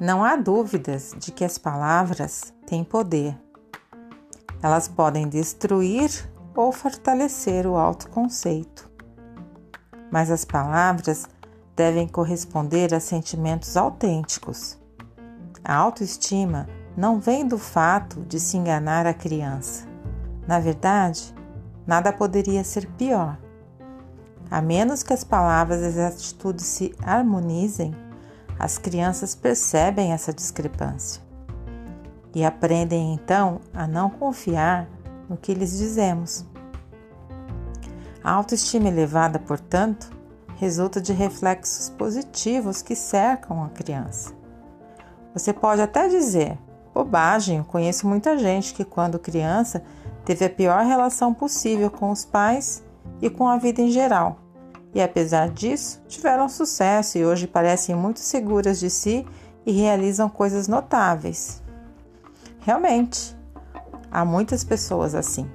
Não há dúvidas de que as palavras têm poder. Elas podem destruir ou fortalecer o autoconceito. Mas as palavras devem corresponder a sentimentos autênticos. A autoestima não vem do fato de se enganar a criança. Na verdade, nada poderia ser pior. A menos que as palavras e as atitudes se harmonizem, as crianças percebem essa discrepância e aprendem então a não confiar no que lhes dizemos. A autoestima elevada, portanto, resulta de reflexos positivos que cercam a criança. Você pode até dizer: bobagem, eu conheço muita gente que, quando criança, teve a pior relação possível com os pais e com a vida em geral. E apesar disso, tiveram sucesso e hoje parecem muito seguras de si e realizam coisas notáveis. Realmente, há muitas pessoas assim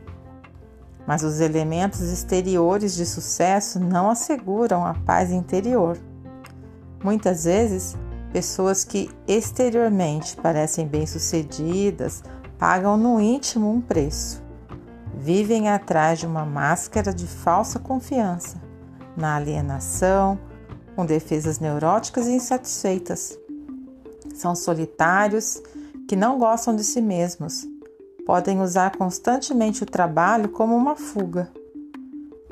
mas os elementos exteriores de sucesso não asseguram a paz interior. Muitas vezes, pessoas que exteriormente parecem bem-sucedidas pagam no íntimo um preço. Vivem atrás de uma máscara de falsa confiança, na alienação, com defesas neuróticas e insatisfeitas. São solitários que não gostam de si mesmos podem usar constantemente o trabalho como uma fuga.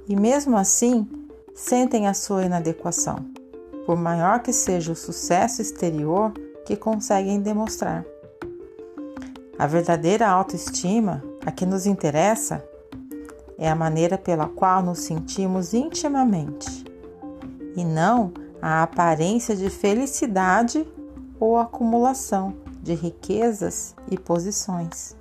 E mesmo assim, sentem a sua inadequação, por maior que seja o sucesso exterior que conseguem demonstrar. A verdadeira autoestima, a que nos interessa, é a maneira pela qual nos sentimos intimamente, e não a aparência de felicidade ou acumulação de riquezas e posições.